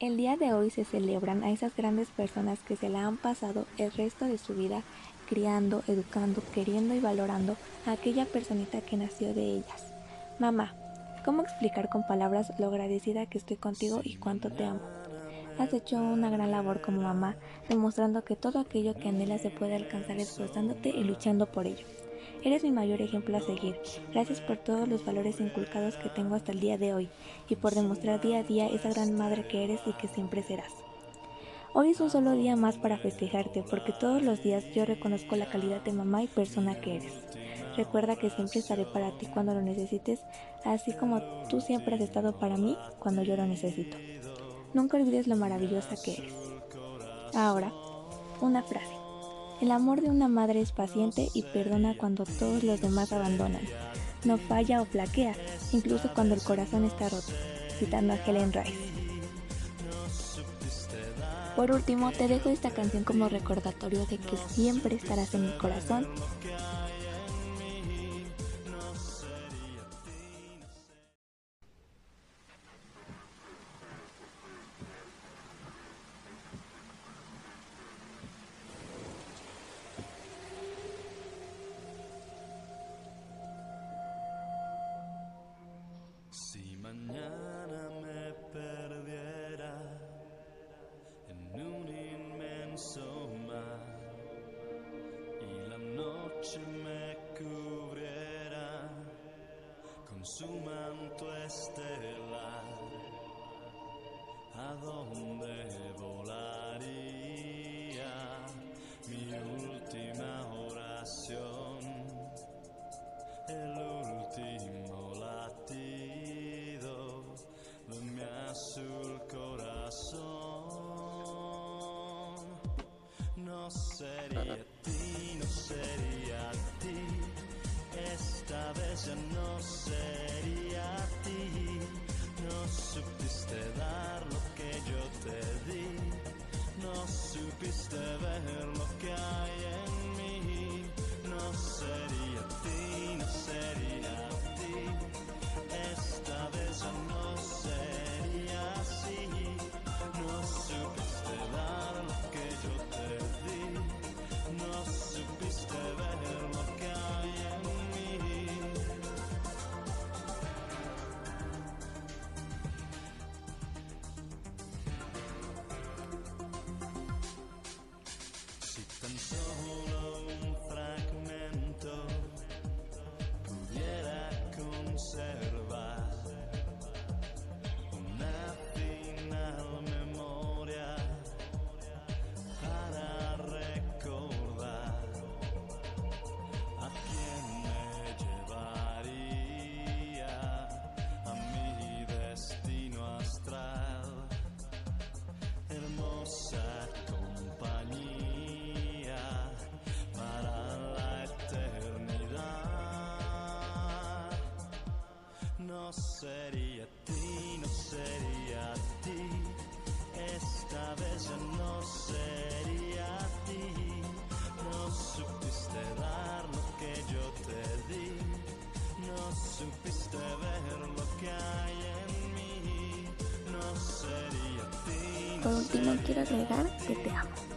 El día de hoy se celebran a esas grandes personas que se la han pasado el resto de su vida criando, educando, queriendo y valorando a aquella personita que nació de ellas. Mamá, ¿cómo explicar con palabras lo agradecida que estoy contigo y cuánto te amo? Has hecho una gran labor como mamá, demostrando que todo aquello que anhelas se puede alcanzar esforzándote y luchando por ello. Eres mi mayor ejemplo a seguir. Gracias por todos los valores inculcados que tengo hasta el día de hoy y por demostrar día a día esa gran madre que eres y que siempre serás. Hoy es un solo día más para festejarte porque todos los días yo reconozco la calidad de mamá y persona que eres. Recuerda que siempre estaré para ti cuando lo necesites, así como tú siempre has estado para mí cuando yo lo necesito. Nunca olvides lo maravillosa que eres. Ahora, una frase. El amor de una madre es paciente y perdona cuando todos los demás abandonan. No falla o flaquea, incluso cuando el corazón está roto, citando a Helen Rice. Por último, te dejo esta canción como recordatorio de que siempre estarás en mi corazón y la noche me cubriera con su manto estelar, ¿a dónde No sería ti, no sería ti. Esta vez ya no sería ti. No supiste dar lo que yo te di. so No sería ti, no sería ti. Esta vez ya no sería ti. No supiste dar lo que yo te di. No supiste ver lo que hay en mí. No sería ti. Por último, quiero agregar que te amo.